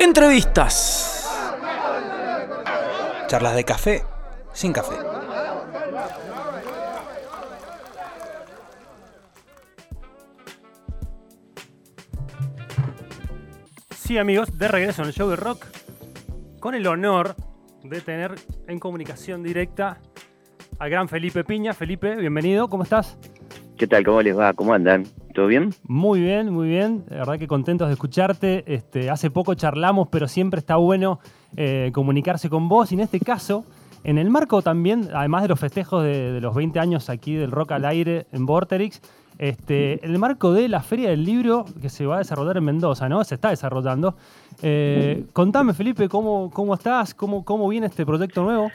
Entrevistas. Charlas de café sin café. Sí, amigos, de regreso en el show de rock, con el honor de tener en comunicación directa al gran Felipe Piña. Felipe, bienvenido, ¿cómo estás? ¿Qué tal? ¿Cómo les va? ¿Cómo andan? ¿Todo bien? Muy bien, muy bien. La verdad que contentos de escucharte. Este, hace poco charlamos, pero siempre está bueno eh, comunicarse con vos. Y en este caso, en el marco también, además de los festejos de, los 20 años aquí del Rock al Aire en Vorterix, este, en el marco de la Feria del Libro que se va a desarrollar en Mendoza, ¿no? Se está desarrollando. Eh, contame, Felipe, ¿cómo, cómo estás? ¿Cómo, ¿Cómo viene este proyecto nuevo?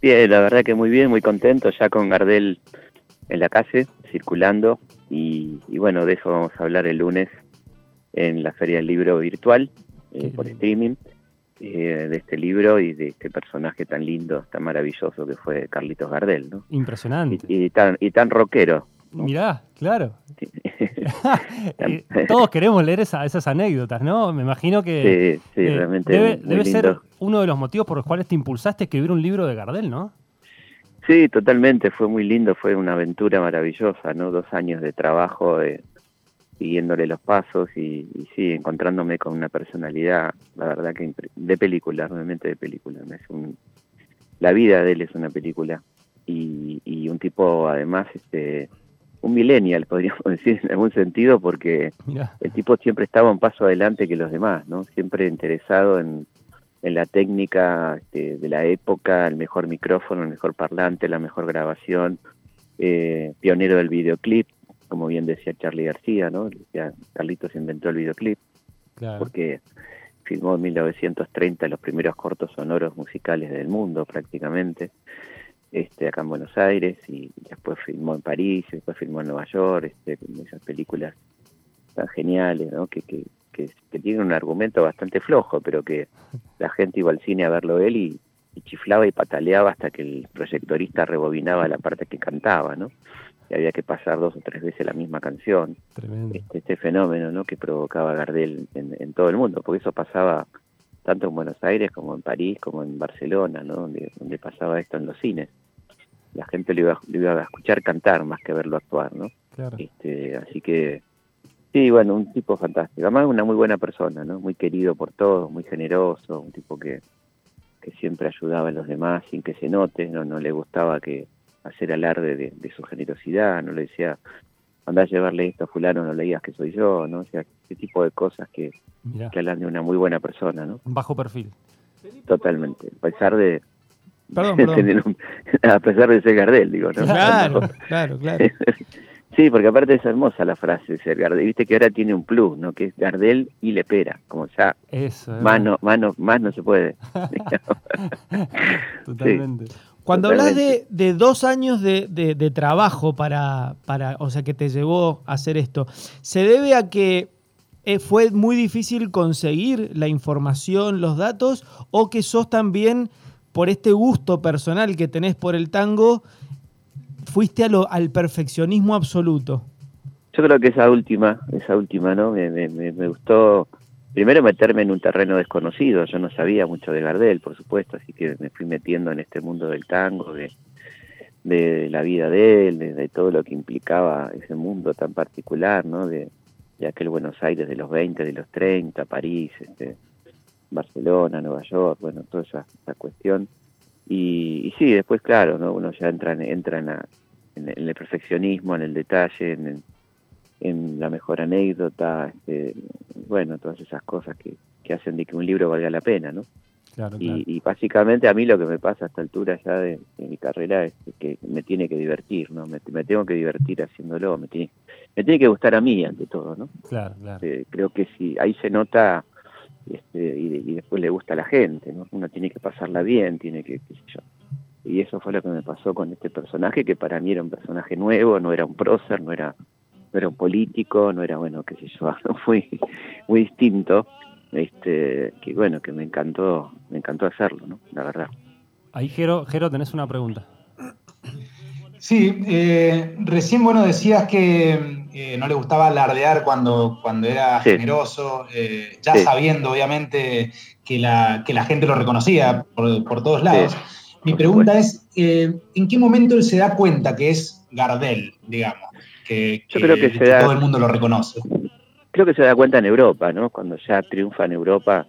Bien, la verdad que muy bien, muy contento, ya con Gardel en la calle, circulando, y, bueno, de eso vamos a hablar el lunes en la Feria del Libro Virtual, eh, por streaming, eh, de este libro y de este personaje tan lindo, tan maravilloso que fue Carlitos Gardel, ¿no? Impresionante. Y, tan, y tan rockero. Mirá, claro. Eh, todos queremos leer esas anécdotas, ¿no? Me imagino que sí, sí, realmente debe, debe ser uno de los motivos por los cuales te impulsaste a escribir un libro de Gardel, ¿no? Sí, totalmente, fue muy lindo, fue una aventura maravillosa, ¿no? Dos años de trabajo, siguiéndole los pasos y, sí, encontrándome con una personalidad, la verdad que de película, realmente de película. Es un, la vida de él es una película y, y un tipo además, este, un millennial, podríamos decir en algún sentido, porque el tipo siempre estaba un paso adelante que los demás, ¿no? Siempre interesado en en la técnica este, de la época, el mejor micrófono, el mejor parlante, la mejor grabación, eh, pionero del videoclip, como bien decía Charlie García, ¿no? Decía, Carlitos inventó el videoclip, porque filmó en 1930 los primeros cortos sonoros musicales del mundo prácticamente, este, acá en Buenos Aires, y después filmó en París, y después filmó en Nueva York, este, esas películas tan geniales, ¿no? que, que que, tiene un argumento bastante flojo, pero que la gente iba al cine a verlo él y, chiflaba y pataleaba hasta que el proyectorista rebobinaba la parte que cantaba, ¿no? Y había que pasar dos o tres veces la misma canción. Este, este, fenómeno, ¿no? Que provocaba Gardel en, todo el mundo, porque eso pasaba tanto en Buenos Aires como en París, como en Barcelona, ¿no? Donde, donde pasaba esto en los cines. La gente lo iba, lo iba a escuchar cantar más que verlo actuar, ¿no? Este, así que Sí, bueno, un tipo fantástico. Además, una muy buena persona, ¿no? Muy querido por todos, muy generoso, un tipo que, que siempre ayudaba a los demás sin que se note, no, no le gustaba que hacer alarde de, su generosidad, no le decía, anda a llevarle esto a fulano, no le digas que soy yo, ¿no? O sea, ese tipo de cosas que, que hablan de una muy buena persona, ¿no? Bajo perfil. Totalmente, a pesar de, Perdón, perdón. a pesar de ser Gardel, digo, ¿no? Claro, claro, claro. Sí, porque aparte es hermosa la frase, ser Gardel. Viste que ahora tiene un plus, ¿no? Que es Gardel y Lepera, como ya Eso, más, no, más, no, más no se puede. Totalmente. Cuando hablas de, de, dos años de, de, trabajo para, para, o sea, que te llevó a hacer esto, ¿se debe a que eh, fue muy difícil conseguir la información, los datos, o que sos también, por este gusto personal que tenés por el tango, fuiste a lo, al perfeccionismo absoluto. Yo creo que esa última, esa última, ¿no? Me, me, me, gustó primero meterme en un terreno desconocido. Yo no sabía mucho de Gardel, por supuesto, así que me fui metiendo en este mundo del tango, de, de la vida de él, de, todo lo que implicaba ese mundo tan particular, ¿no? De, de aquel Buenos Aires de los 20, de los 30, París, este, Barcelona, Nueva York, bueno, toda esa cuestión. Y, y, sí, después, claro, ¿no? uno ya entra, entra en, en, el perfeccionismo, en el detalle, en, en la mejor anécdota, este, bueno, todas esas cosas que, que hacen de que un libro valga la pena, ¿no? Claro, Y, básicamente a mí lo que me pasa a esta altura ya de, mi carrera es que me tiene que divertir, ¿no? Me, tengo que divertir haciéndolo, me tiene, me tiene que gustar a mí ante todo, ¿no? Claro, claro. Eh, creo que si ahí se nota este, y, después le gusta a la gente, ¿no? Uno tiene que pasarla bien, tiene que, qué sé yo. Y eso fue lo que me pasó con este personaje, que para mí era un personaje nuevo, no era un prócer, no era, no era un político, no era, bueno, qué sé yo, fue muy distinto, este, que bueno, que me encantó, me encantó hacerlo, ¿no? La verdad. Ahí, Jero, Jero tenés una pregunta. Sí, eh, recién, bueno, decías que eh, no le gustaba alardear cuando, cuando era generoso, eh, ya sabiendo obviamente que la, que la gente lo reconocía por, todos lados. Mi pregunta es, eh, ¿en qué momento él se da cuenta que es Gardel, digamos? Que, Yo creo que, todo el mundo lo reconoce. Creo que se da cuenta en Europa, ¿no? Cuando ya triunfa en Europa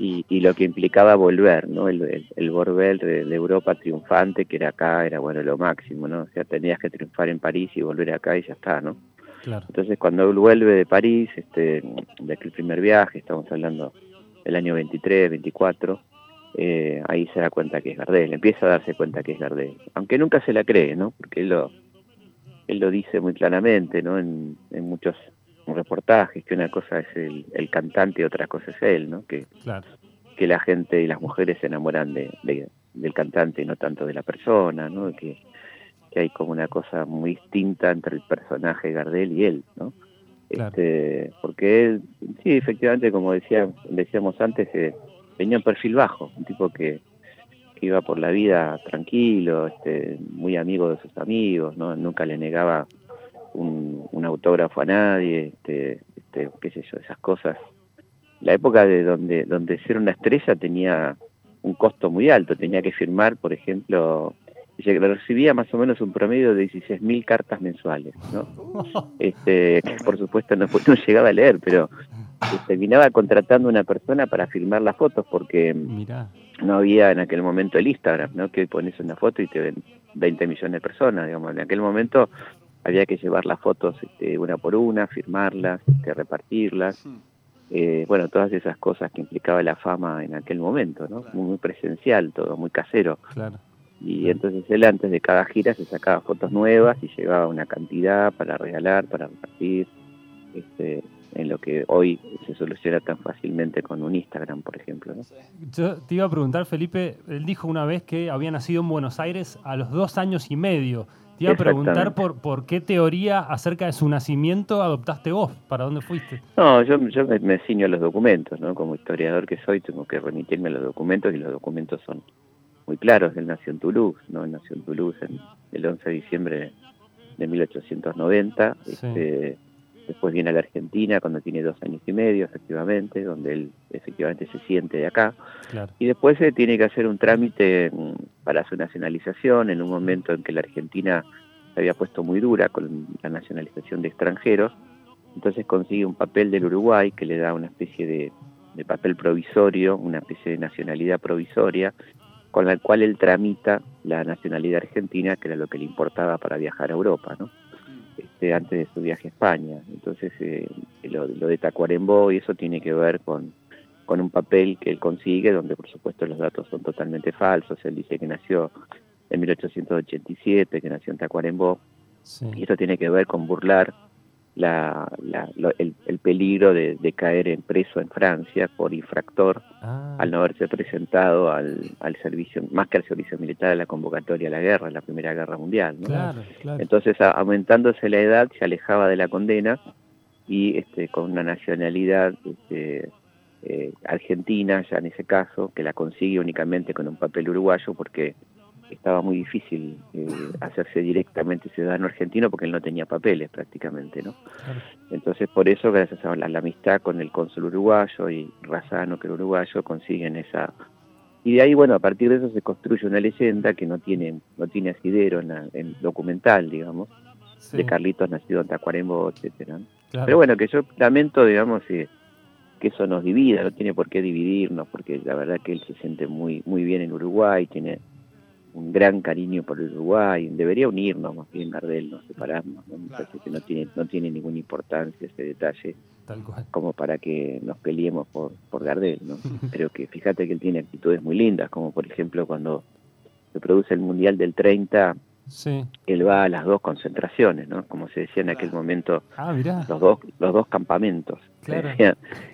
y, lo que implicaba volver, ¿no? El, el, volver de, Europa triunfante, que era acá, era bueno lo máximo, ¿no? O sea, tenías que triunfar en París y volver acá y ya está, ¿no? Entonces cuando él vuelve de París, este, de aquel primer viaje, estamos hablando del año 23, 24, eh, ahí se da cuenta que es Gardel, empieza a darse cuenta que es Gardel, aunque nunca se la cree, ¿no? Porque él lo, él lo dice muy claramente, ¿no? En, en muchos reportajes, que una cosa es el, el, cantante y otra cosa es él, ¿no? Que, que la gente y las mujeres se enamoran de, del cantante y no tanto de la persona, ¿no? Que, que hay como una cosa muy distinta entre el personaje Gardel y él, ¿no? Este, porque él, sí, efectivamente, como decía, decíamos antes, eh, tenía un perfil bajo, un tipo que, que, iba por la vida tranquilo, este, muy amigo de sus amigos, ¿no? Nunca le negaba un, un autógrafo a nadie, este, este, qué sé yo, esas cosas. La época de donde, donde ser una estrella tenía un costo muy alto, tenía que firmar, por ejemplo, recibía más o menos un promedio de 16.000 cartas mensuales, ¿no? Este, por supuesto no, no llegaba a leer, pero terminaba contratando una persona para firmar las fotos porque no había en aquel momento el Instagram, ¿no? Que pones una foto y te ven 20 millones de personas, digamos. En aquel momento había que llevar las fotos este, una por una, firmarlas, este, repartirlas. Eh, bueno, todas esas cosas que implicaba la fama en aquel momento, ¿no? Muy, presencial todo, muy casero. Claro. Y entonces él antes de cada gira se sacaba fotos nuevas y llevaba una cantidad para regalar, para repartir, este, en lo que hoy se soluciona tan fácilmente con un Instagram, por ejemplo. Yo te iba a preguntar, Felipe, él dijo una vez que había nacido en Buenos Aires a los dos años y medio. Te iba a preguntar por, por qué teoría acerca de su nacimiento adoptaste vos, ¿para dónde fuiste? No, yo, yo me, me ciño a los documentos, ¿no? Como historiador que soy, tengo que remitirme a los documentos y los documentos son muy claros. Él nació en Toulouse, ¿no? Él nació en Toulouse el 11 de diciembre de 1890. Este, después viene a la Argentina cuando tiene dos años y medio, efectivamente, donde él efectivamente se siente de acá. Y después se tiene que hacer un trámite mm, para su nacionalización en un momento en que la Argentina se había puesto muy dura con la nacionalización de extranjeros. Entonces consigue un papel del Uruguay que le da una especie de, de papel provisorio, una especie de nacionalidad provisoria, con la cual él tramita la nacionalidad argentina, que era lo que le importaba para viajar a Europa, ¿no? Este, antes de su viaje a España. Entonces, eh, lo, de Tacuarembó y eso tiene que ver con, con un papel que él consigue, donde por supuesto los datos son totalmente falsos. Él dice que nació en 1887, que nació en Tacuarembó, y eso tiene que ver con burlar la, el, peligro de, caer en preso en Francia por infractor ah. al no haberse presentado al, al, servicio, más que al servicio militar, a la convocatoria a la guerra, a la Primera Guerra Mundial. Entonces, aumentándose la edad, se alejaba de la condena y este, con una nacionalidad este, eh, argentina, ya en ese caso, que la consigue únicamente con un papel uruguayo porque estaba muy difícil eh, hacerse directamente ciudadano argentino porque él no tenía papeles prácticamente, ¿no? Entonces por eso, gracias a la, amistad con el cónsul uruguayo y Razano, que era uruguayo, consiguen esa... Y de ahí, bueno, a partir de eso se construye una leyenda que no tiene, no tiene asidero en, documental, digamos, de Carlitos nacido en Tacuarembó, etcétera. Pero bueno, que yo lamento, digamos, eh, que eso nos divida, no tiene por qué dividirnos, porque la verdad que él se siente muy, muy bien en Uruguay, tiene un gran cariño por el Uruguay, debería unirnos más bien Gardel, no separarnos, ¿no? parece que no tiene, no tiene ninguna importancia ese detalle como para que nos peleemos por, por Gardel, ¿no? Pero que fíjate que él tiene actitudes muy lindas, como por ejemplo cuando se produce el Mundial del 30, él va a las dos concentraciones, ¿no? Como se decía en aquel momento, ah, los dos los dos campamentos.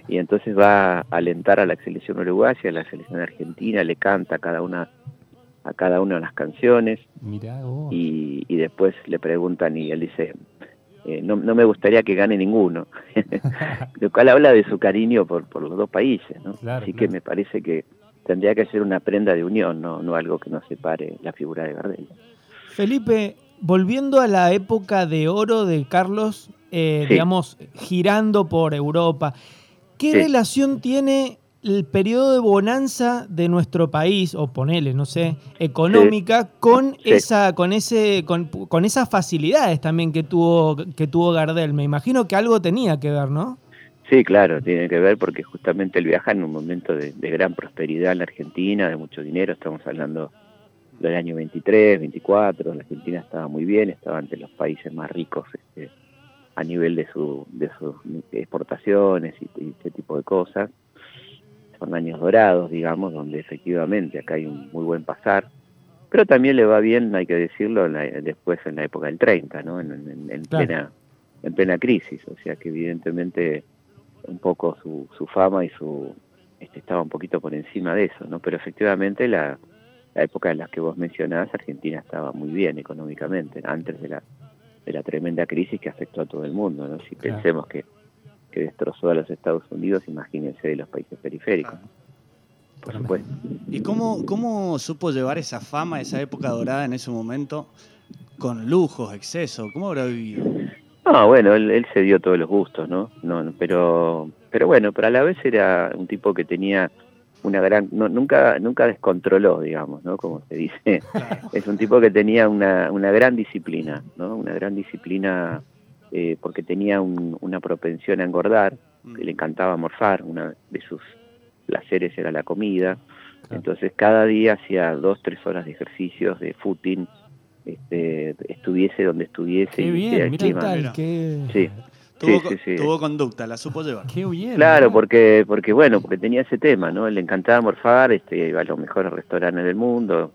Y entonces va a alentar a la selección uruguaya, a la selección argentina, le canta a cada una a cada una de las canciones. Y, y, después le preguntan y él dice, eh, no, no, me gustaría que gane ninguno. Lo cual habla de su cariño por, por los dos países. ¿no? Así que me parece que tendría que ser una prenda de unión, no, no algo que nos separe la figura de Gardel. Felipe, volviendo a la época de oro de Carlos, eh, digamos, girando por Europa. ¿Qué relación tiene el periodo de bonanza de nuestro país, o ponele, no sé, económica, con esa, con ese, con, esas facilidades también que tuvo, que tuvo Gardel. Me imagino que algo tenía que ver, ¿no? Sí, claro, tiene que ver porque justamente él viaja en un momento de, gran prosperidad en la Argentina, de mucho dinero, estamos hablando del año 23, 24, la Argentina estaba muy bien, estaba entre los países más ricos este, a nivel de, su, de sus exportaciones y ese tipo de cosas son años dorados, digamos, donde efectivamente acá hay un muy buen pasar, pero también le va bien, hay que decirlo, después en la época del 30, ¿no? En, plena, en plena crisis, o sea que evidentemente un poco su, su fama y su este, estaba un poquito por encima de eso, ¿no? Pero efectivamente la, la época en la que vos mencionás, Argentina estaba muy bien económicamente, antes de la, de la tremenda crisis que afectó a todo el mundo, ¿no? Si pensemos que que destrozó a los Estados Unidos, imagínense de los países periféricos. Por supuesto. ¿Y cómo, cómo supo llevar esa fama, esa época dorada en ese momento, con lujos, exceso? ¿Cómo habrá vivido? No, bueno, él, se dio todos los gustos, ¿no? no pero, pero bueno, pero a la vez era un tipo que tenía una gran, nunca, nunca descontroló, digamos, ¿no? Como se dice. Es un tipo que tenía una, una gran disciplina, ¿no? Una gran disciplina eh, porque tenía una propensión a engordar, que le encantaba morfar, una de sus placeres era la comida, entonces cada día hacía dos, tres horas de ejercicios, de footing, este, estuviese donde estuviese. Qué bien, Tal, Sí. Tuvo, conducta, la supo llevar. Qué bien. Claro, porque, porque bueno, porque tenía ese tema, ¿no? Le encantaba morfar, este, iba a los mejores restaurantes del mundo,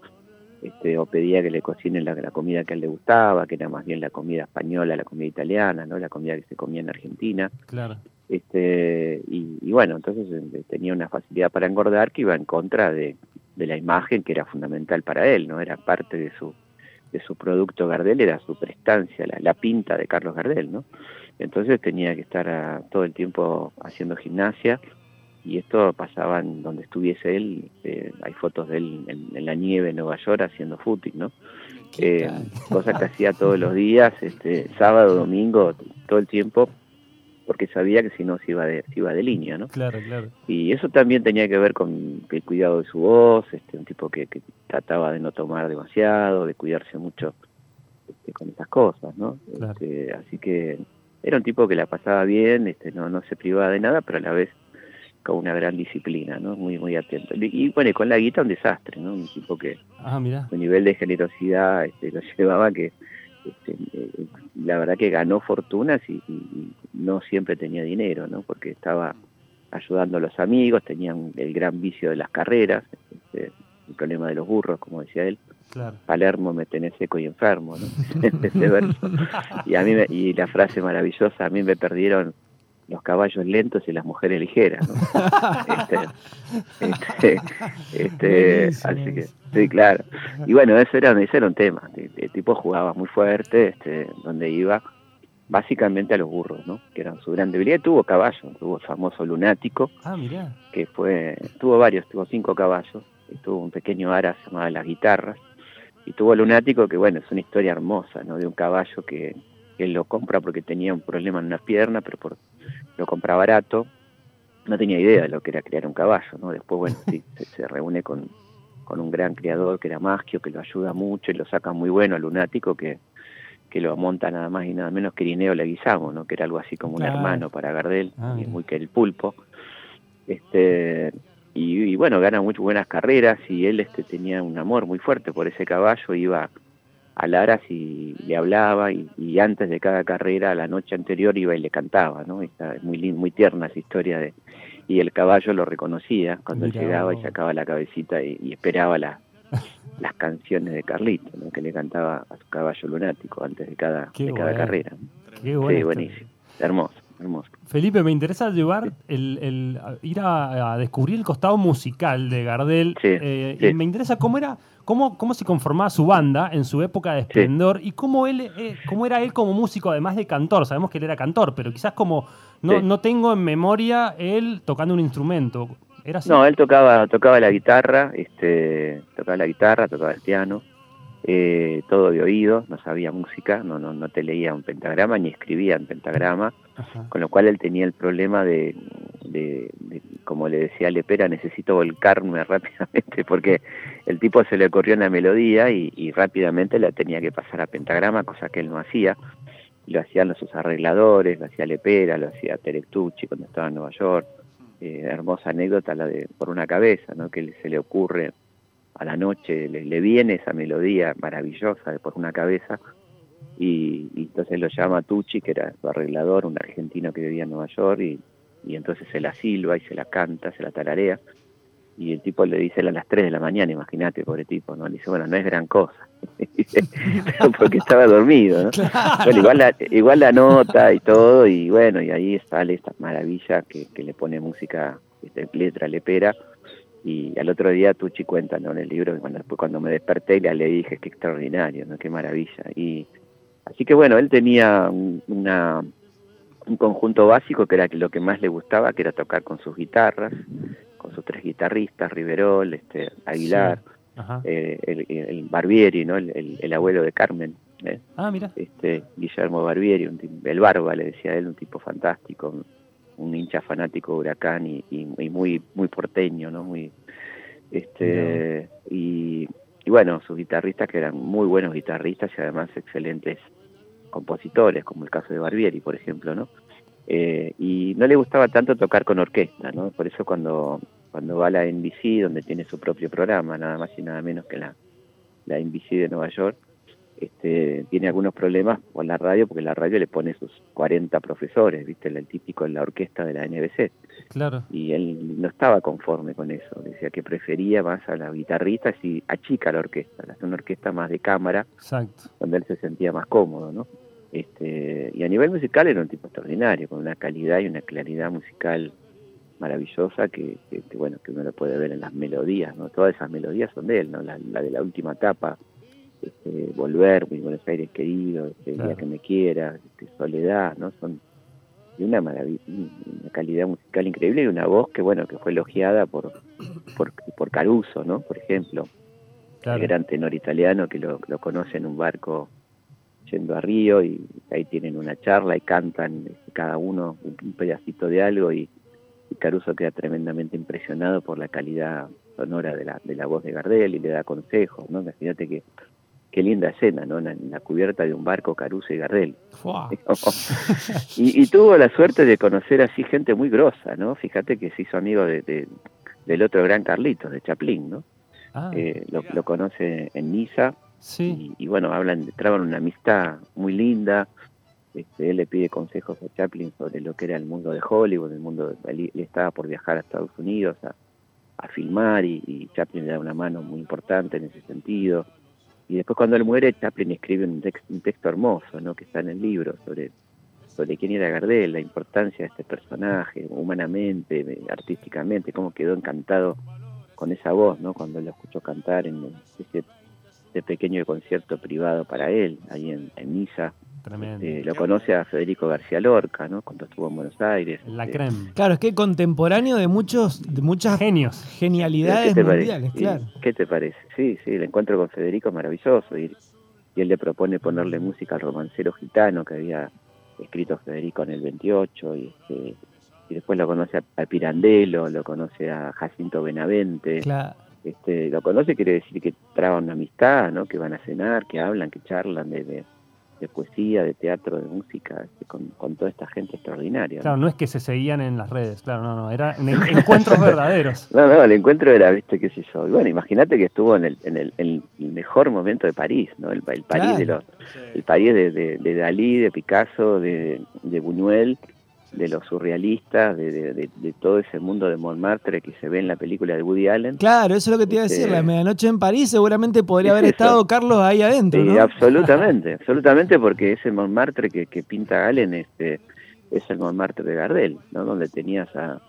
este, o pedía que le cocinen la, comida que a él le gustaba, que era más bien la comida española, la comida italiana, ¿no? La comida que se comía en Argentina. Claro. Este, y, bueno, entonces eh, tenía una facilidad para engordar que iba en contra de, la imagen que era fundamental para él, ¿no? Era parte de su, de su producto Gardel, era su prestancia, la, pinta de Carlos Gardel, ¿no? Entonces tenía que estar ah, todo el tiempo haciendo gimnasia y esto pasaba en donde estuviese él, eh, hay fotos de él en, la nieve en Nueva York haciendo footing, ¿no? Eh, cosa que hacía todos los días, este, sábado, domingo, todo el tiempo, porque sabía que si no se iba de, se iba de línea, ¿no? Claro, claro. Y eso también tenía que ver con el cuidado de su voz, este, un tipo que, trataba de no tomar demasiado, de cuidarse mucho este, con esas cosas, ¿no? Este, así que era un tipo que la pasaba bien, este, no, no se privaba de nada, pero a la vez con una gran disciplina, ¿no? Muy, muy atento. Y bueno, con la guita un desastre, ¿no? Un tipo que ah, mira. su nivel de generosidad este, lo llevaba que este, eh, la verdad que ganó fortunas y, no siempre tenía dinero, ¿no? Porque estaba ayudando a los amigos, tenían el gran vicio de las carreras, este, el problema de los burros, como decía él. Palermo me tenés seco y enfermo, ¿no? Ese verso. Y a mí y la frase maravillosa, a mí me perdieron los caballos lentos y las mujeres ligeras. este, este, este así que, sí, claro. Y bueno, eso era, ese era un tema. El, tipo jugaba muy fuerte, este, donde iba básicamente a los burros, ¿no? Que eran su gran debilidad. Tuvo caballos, tuvo el famoso lunático, ah, mirá. que fue, tuvo varios, tuvo cinco caballos, y tuvo un pequeño ara llamado Las Guitarras, y tuvo lunático, que bueno, es una historia hermosa, ¿no? De un caballo que, que él lo compra porque tenía un problema en una pierna, pero por lo compra barato, no tenía idea de lo que era criar un caballo, ¿no? Después, bueno, sí, se, reúne con, con, un gran criador que era Maschio, que lo ayuda mucho y lo saca muy bueno al lunático, que, que lo monta nada más y nada menos que Irineo Leguizamo, ¿no? Que era algo así como un hermano para Gardel, ah, y muy que el pulpo. Este, y, bueno, gana muy buenas carreras y él este, tenía un amor muy fuerte por ese caballo, iba a Laras y le hablaba y, antes de cada carrera, la noche anterior iba y le cantaba, ¿no? Está muy, muy tierna esa historia de... Y el caballo lo reconocía cuando él llegaba y sacaba la cabecita y, esperaba la, las canciones de Carlito, ¿no? que le cantaba a su caballo lunático antes de cada, de cada carrera. Qué bueno. Sí, buenísimo. Hermoso. Hermoso. Felipe, me interesa llevar el, el ir a, descubrir el costado musical de Gardel. Eh, y me interesa cómo era cómo, cómo se conformaba su banda en su época de esplendor y cómo, él, eh, cómo era él como músico, además de cantor. Sabemos que él era cantor, pero quizás como no, no tengo en memoria él tocando un instrumento. ¿Era No, él tocaba, tocaba la guitarra, este, tocaba la guitarra, tocaba el piano. Eh, todo de oído, no sabía música, no, no, no te leía un pentagrama ni escribía en pentagrama, con lo cual él tenía el problema de, de, como le decía Lepera, necesito volcarme rápidamente porque el tipo se le ocurrió una melodía y, rápidamente la tenía que pasar a pentagrama, cosa que él no hacía. Lo hacían los sus arregladores, lo hacía Lepera, lo hacía Terectucci cuando estaba en Nueva York. Eh, hermosa anécdota la de por una cabeza, ¿no? que se le ocurre a la noche, le, viene esa melodía maravillosa de por una cabeza y, entonces lo llama Tucci, que era su arreglador, un argentino que vivía en Nueva York y, y entonces se la silba y se la canta, se la tararea y el tipo le dice a las 3 de la mañana, imagínate, pobre tipo, ¿no? Le dice, bueno, no es gran cosa, porque estaba dormido, ¿no? Bueno, igual la, igual la nota y todo, y bueno, y ahí sale esta maravilla que, que le pone música, este, letra lepera, y al otro día Tucci cuenta ¿no? en el libro que cuando, después cuando me desperté ya le dije, qué extraordinario, ¿no? qué maravilla. Y así que bueno, él tenía una, un conjunto básico que era lo que más le gustaba, que era tocar con sus guitarras, con sus tres guitarristas, Riverol, este, Aguilar, eh, el, Barbieri, ¿no? El, abuelo de Carmen. ¿eh? Ah, mira. Este, Guillermo Barbieri, un, el Barba le decía él, un tipo fantástico, un, hincha fanático de Huracán y, y, muy muy porteño, ¿no? Muy este y, y bueno, sus guitarristas que eran muy buenos guitarristas y además excelentes compositores, como el caso de Barbieri, por ejemplo, ¿no? Eh, y no le gustaba tanto tocar con orquesta, ¿no? Por eso cuando, cuando va a la NBC, donde tiene su propio programa, nada más y nada menos que la, la NBC de Nueva York, este, tiene algunos problemas con la radio, porque la radio le pone sus 40 profesores, ¿viste? El típico en la orquesta de la NBC. Claro. Y él no estaba conforme con eso, decía que prefería más a la guitarrista y achica la orquesta, hace una orquesta más de cámara, Exacto. donde él se sentía más cómodo, ¿no? Este, y a nivel musical era un tipo extraordinario, con una calidad y una claridad musical maravillosa que, bueno que uno lo puede ver en las melodías, ¿no? Todas esas melodías son de él, ¿no? La, de la última etapa, este, Volver, Mi Buenos Aires querido, este, Día que me quiera, este, Soledad, ¿no? Son de una maravilla, una calidad musical increíble y una voz que bueno que fue elogiada por por, por Caruso, ¿no? Por ejemplo, el gran tenor italiano que lo, lo conoce en un barco yendo a Río y ahí tienen una charla y cantan este, cada uno un pedacito de algo y, Caruso queda tremendamente impresionado por la calidad sonora de la, de la voz de Gardel y le da consejos, ¿no? Imagínate que qué linda escena, ¿no? En la, cubierta de un barco Caruso y Gardel. y, tuvo la suerte de conocer así gente muy grosa, ¿no? Fíjate que se hizo amigo de, del otro gran Carlitos, de Chaplin, ¿no? Ah, eh, lo, lo, conoce en Niza Sí. Y, bueno, hablan, traban una amistad muy linda. Este, él le pide consejos a Chaplin sobre lo que era el mundo de Hollywood, el mundo él, estaba por viajar a Estados Unidos a, filmar y, Chaplin le da una mano muy importante en ese sentido. Y después cuando él muere, Chaplin escribe un, un texto hermoso, ¿no? que está en el libro sobre sobre quién era Gardel, la importancia de este personaje, humanamente, artísticamente, cómo quedó encantado con esa voz, ¿no? Cuando lo escuchó cantar en ese de pequeño concierto privado para él, ahí en, en Misa. Tremendo. lo conoce a Federico García Lorca, ¿no? Cuando estuvo en Buenos Aires. La este, creme. Claro, es que contemporáneo de muchos, de muchas genios, genialidades mundiales, claro. ¿Qué te parece? Sí, sí, el encuentro con Federico es maravilloso y, él le propone ponerle música al romancero gitano que había escrito Federico en el 28 y, este, y después lo conoce a, a Pirandello, lo conoce a Jacinto Benavente. Claro este, lo conoce quiere decir que traban una amistad, ¿no? que van a cenar, que hablan, que charlan de, de, poesía, de teatro, de música, este, con, toda esta gente extraordinaria. Claro, ¿no? es que se seguían en las redes, claro, no, no, eran encuentros verdaderos. No, no, el encuentro era, viste, qué sé yo. Y bueno, imagínate que estuvo en el, en el, mejor momento de París, ¿no? El, el París de los, el París de, de, Dalí, de Picasso, de, de Buñuel, de los surrealistas, de, de, todo ese mundo de Montmartre que se ve en la película de Woody Allen. Claro, eso es lo que te iba a decir, la este, medianoche en París seguramente podría haber estado Carlos ahí adentro. Sí, absolutamente, absolutamente porque ese Montmartre que, que pinta Allen este, es el Montmartre de Gardel, ¿no? donde tenías a,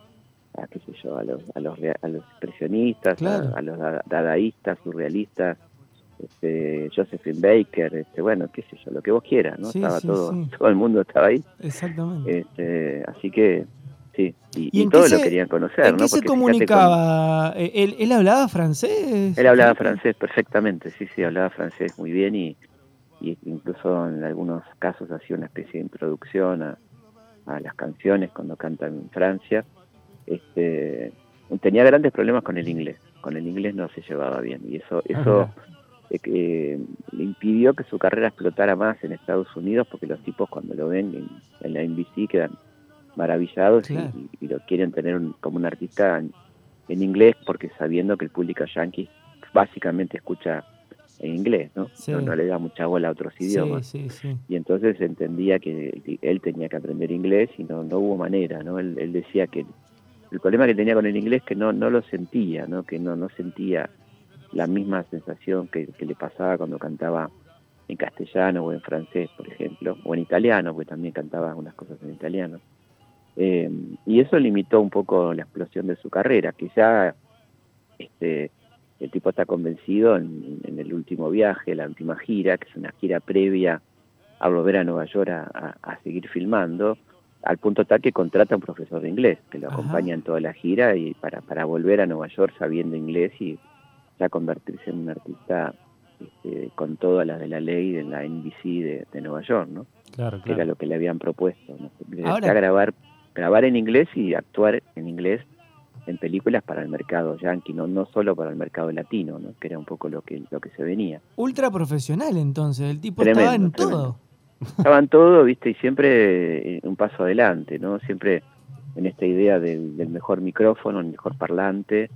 a qué sé yo, a los, a los, a los expresionistas, a, los dadaístas, surrealistas, este, Josephine Baker, este, bueno, qué sé yo, lo que vos quieras, ¿no? estaba todo, todo el mundo estaba ahí. Exactamente. Este, así que, sí. Y, todos lo querían conocer, ¿en qué se comunicaba? ¿Él, ¿Él, hablaba francés? Él hablaba francés perfectamente, sí, sí, hablaba francés muy bien y, y incluso en algunos casos hacía una especie de introducción a, a las canciones cuando cantan en Francia. Este, tenía grandes problemas con el inglés, con el inglés no se llevaba bien y eso eso eh, le impidió que su carrera explotara más en Estados Unidos porque los tipos cuando lo ven en, la NBC quedan maravillados y, lo quieren tener como un artista en, inglés porque sabiendo que el público yankee básicamente escucha en inglés, ¿no? No, le da mucha bola a otros idiomas. y entonces entendía que él tenía que aprender inglés y no, no hubo manera, ¿no? Él, él decía que el problema que tenía con el inglés que no, no lo sentía, ¿no? Que no, no sentía la misma sensación que, le pasaba cuando cantaba en castellano o en francés, por ejemplo, o en italiano, porque también cantaba unas cosas en italiano. Eh, y eso limitó un poco la explosión de su carrera, que ya este, el tipo está convencido en, el último viaje, la última gira, que es una gira previa a volver a Nueva York a, seguir filmando, al punto tal que contrata a un profesor de inglés que lo acompaña en toda la gira y para, para volver a Nueva York sabiendo inglés y ya convertirse en un artista este, con todas las de la ley de la NBC de, Nueva York, ¿no? Claro, claro. era lo que le habían propuesto, ¿no? grabar, grabar en inglés y actuar en inglés en películas para el mercado yankee, no, no solo para el mercado latino, ¿no? que era un poco lo que, lo que se venía. Ultra profesional entonces, el tipo estaba en todo. Estaba en todo, viste, y siempre eh, un paso adelante, ¿no? Siempre en esta idea del, del mejor micrófono, el mejor parlante,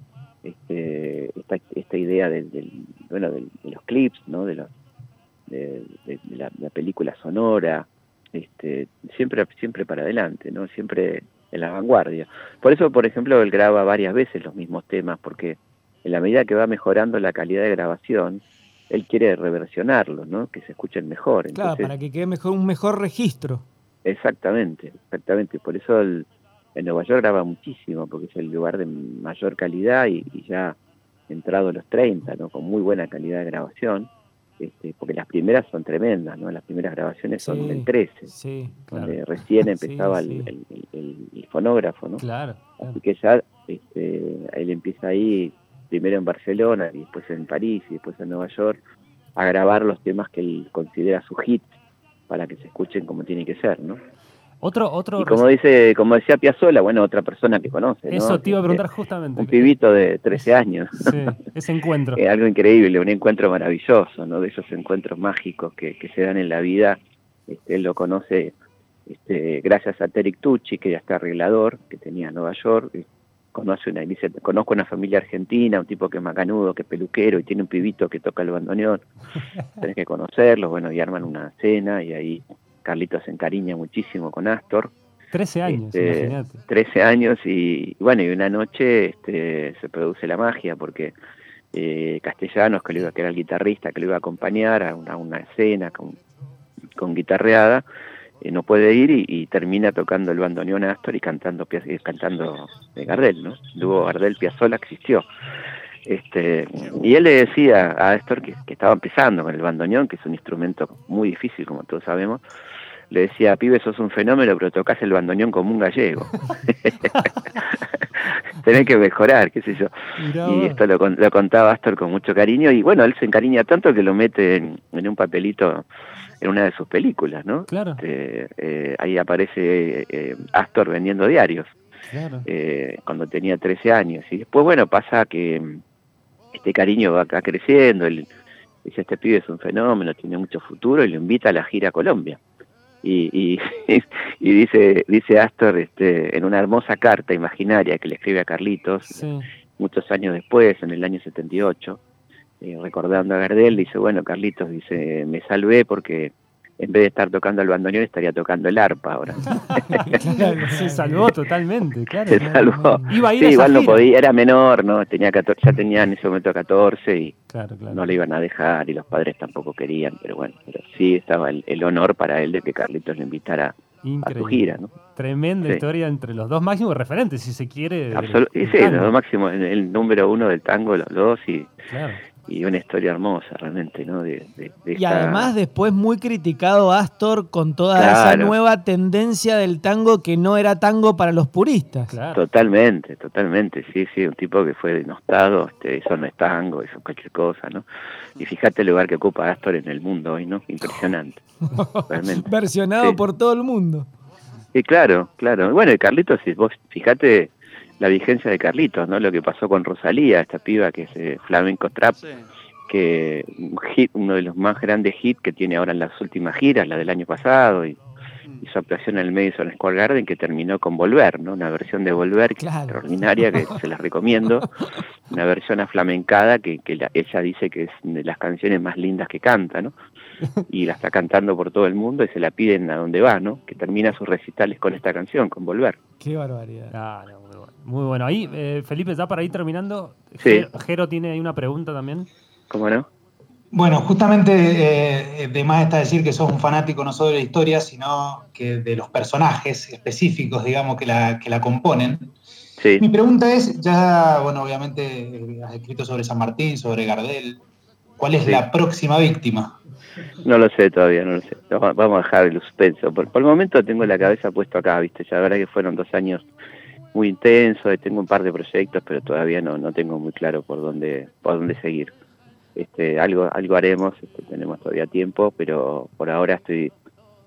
este, esta, esta idea del, bueno, de los clips, ¿no? de, los, de, la, película sonora, este, siempre, siempre para adelante, ¿no? siempre en la vanguardia. Por eso, por ejemplo, él graba varias veces los mismos temas, porque en la medida que va mejorando la calidad de grabación, él quiere reversionarlos, ¿no? que se escuchen mejor. claro, para que quede mejor, un mejor registro. Exactamente, exactamente. Por eso el, en Nueva York graba muchísimo porque es el lugar de mayor calidad y, ya entrado los 30, ¿no? con muy buena calidad de grabación, este, porque las primeras son tremendas, ¿no? las primeras grabaciones son del 13, donde recién empezaba el, fonógrafo, ¿no? Claro, Así que ya este, él empieza ahí, primero en Barcelona, y después en París, y después en Nueva York, a grabar los temas que él considera su hit para que se escuchen como tiene que ser, ¿no? Otro, otro y como dice, como decía Piazzola, bueno, otra persona que conoce. Eso te iba a preguntar justamente. Un pibito de 13 años. Sí, ese encuentro. algo increíble, un encuentro maravilloso, ¿no? De esos encuentros mágicos que, se dan en la vida. Este, él lo conoce este, gracias a Terry Tucci, que ya está arreglador, que tenía en Nueva York. Conoce una, dice, conozco una familia argentina, un tipo que es macanudo, que es peluquero y tiene un pibito que toca el bandoneón. Tenés que conocerlos, bueno, y arman una cena y ahí Carlitos se encariña muchísimo con Astor. 13 años, este, imagínate. 13 años y, bueno, y una noche este, se produce la magia porque eh, Castellanos, que, iba, que era el guitarrista que lo iba a acompañar a una, escena con, con guitarreada, eh, no puede ir y, termina tocando el bandoneón Astor y cantando eh, cantando de Gardel, ¿no? Dúo Gardel Piazzolla existió. Este, y él le decía a Astor que, que, estaba empezando con el bandoneón, que es un instrumento muy difícil, como todos sabemos, le decía, pibe, sos un fenómeno, pero tocas el bandoneón como un gallego. Tenés que mejorar, qué sé yo. y esto lo, lo, contaba Astor con mucho cariño, y bueno, él se encariña tanto que lo mete en, un papelito en una de sus películas, ¿no? Claro. Este, eh, ahí aparece eh, Astor vendiendo diarios. Claro. Eh, cuando tenía 13 años. Y después, bueno, pasa que este cariño va acá creciendo. Él dice, este pibe es un fenómeno, tiene mucho futuro, y lo invita a la gira a Colombia y, y, dice dice Astor este, en una hermosa carta imaginaria que le escribe a Carlitos muchos años después, en el año 78, eh, recordando a Gardel, dice, bueno, Carlitos, dice, me salvé porque en vez de estar tocando el bandoneón estaría tocando el arpa ahora. se salvó totalmente, claro. Se salvó. Iba a ir sí, igual no podía, era menor, ¿no? Tenía 14, ya tenía en ese momento 14 y no le iban a dejar y los padres tampoco querían, pero bueno, pero sí estaba el, honor para él de que Carlitos le invitara a su gira, ¿no? Tremenda historia entre los dos máximos referentes, si se quiere. sí, los dos máximos, el, número uno del tango, los dos y... y una historia hermosa realmente, ¿no? De, y además después muy criticado Astor con toda esa nueva tendencia del tango que no era tango para los puristas. Totalmente, totalmente, sí, sí, un tipo que fue denostado, este, eso no es tango, eso es cualquier cosa, ¿no? Y fíjate el lugar que ocupa Astor en el mundo hoy, ¿no? Impresionante. Versionado por todo el mundo. Y claro, claro. Bueno, y Carlitos, si vos fíjate la vigencia de Carlitos, ¿no? Lo que pasó con Rosalía, esta piba que es eh, flamenco trap, que un hit, uno de los más grandes hits que tiene ahora en las últimas giras, la del año pasado, y, mm. su actuación en el Madison Square Garden, que terminó con Volver, ¿no? Una versión de Volver que extraordinaria, que se las recomiendo, una versión aflamencada que, que ella dice que es de las canciones más lindas que canta, ¿no? Y la está cantando por todo el mundo y se la piden a donde va, ¿no? Que termina sus recitales con esta canción, con Volver. Qué barbaridad. Muy bueno. Ahí, eh, Felipe, ya para ir terminando, Jero tiene ahí una pregunta también. ¿Cómo no? Bueno, justamente eh, de más está decir que sos un fanático no solo de la historia, sino que de los personajes específicos, digamos, que la, que la componen. Sí. Mi pregunta es, ya, bueno, obviamente eh, has escrito sobre San Martín, sobre Gardel. ¿Cuál es la próxima víctima? No lo sé todavía, no lo sé. Vamos a dejar el suspenso. Por, por el momento tengo la cabeza puesto acá, ¿viste? Ya la verdad que fueron dos años muy intenso, tengo un par de proyectos, pero todavía no, no tengo muy claro por dónde, por dónde seguir. Este, algo, algo haremos, este, tenemos todavía tiempo, pero por ahora estoy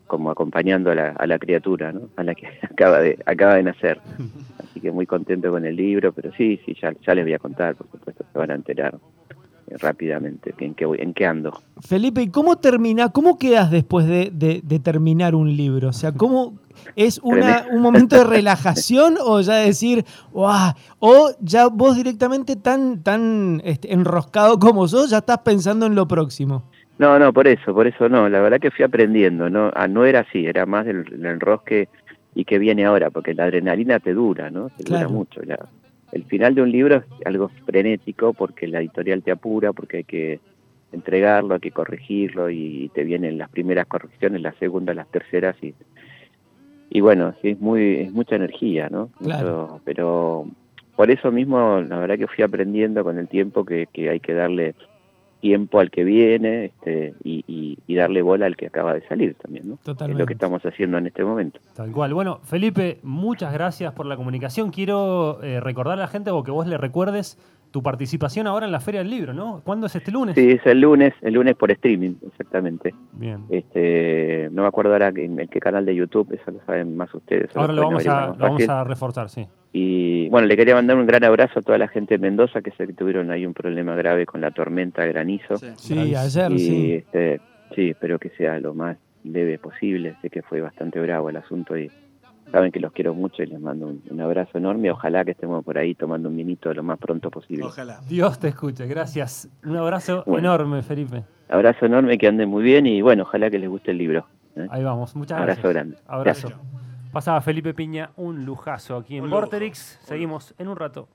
como acompañando a la, a la criatura, ¿no? a la que acaba de, acaba de nacer. Así que muy contento con el libro, pero sí, sí, ya, ya les voy a contar, por supuesto, se van a enterar rápidamente en qué, en qué ando. Felipe, ¿y cómo termina, cómo quedas después de, de, terminar un libro? O sea, ¿cómo es una, un momento de relajación o ya decir, ¡Wow! o ya vos directamente tan, tan este, enroscado como sos, ya estás pensando en lo próximo? No, no, por eso, por eso no. La verdad que fui aprendiendo, no, ah, no era así, era más el, el enrosque y que viene ahora, porque la adrenalina te dura, ¿no? Te dura mucho. Ya el final de un libro es algo frenético porque la editorial te apura, porque hay que entregarlo, hay que corregirlo y te vienen las primeras correcciones, las segundas, las terceras y, y bueno, sí, es, muy, es mucha energía, ¿no? Claro. pero por eso mismo, la verdad que fui aprendiendo con el tiempo que, que hay que darle tiempo al que viene este, y, darle bola al que acaba de salir también, ¿no? Totalmente. Es lo que estamos haciendo en este momento. Tal cual. Bueno, Felipe, muchas gracias por la comunicación. Quiero eh, recordar a la gente o que vos le recuerdes tu participación ahora en la Feria del Libro, ¿no? ¿Cuándo es este lunes? Sí, es el lunes, el lunes por streaming, exactamente. Bien. Este, no me acuerdo ahora en, qué canal de YouTube, eso lo saben más ustedes. Ahora lo, vamos a, lo vamos a reforzar, sí. Y bueno, le quería mandar un gran abrazo a toda la gente de Mendoza, que sé que tuvieron ahí un problema grave con la tormenta granizo. Sí, ayer, sí. Este, sí, espero que sea lo más leve posible. Sé que fue bastante bravo el asunto y saben que los quiero mucho y les mando un, abrazo enorme. Ojalá que estemos por ahí tomando un vinito lo más pronto posible. Ojalá. Dios te escuche, gracias. Un abrazo enorme, Felipe. Abrazo enorme, que anden muy bien y bueno, ojalá que les guste el libro. ¿eh? Ahí vamos, muchas gracias. Abrazo grande. Abrazo. Pasaba Felipe Piña, un lujazo aquí en Vorterix. Seguimos en un rato.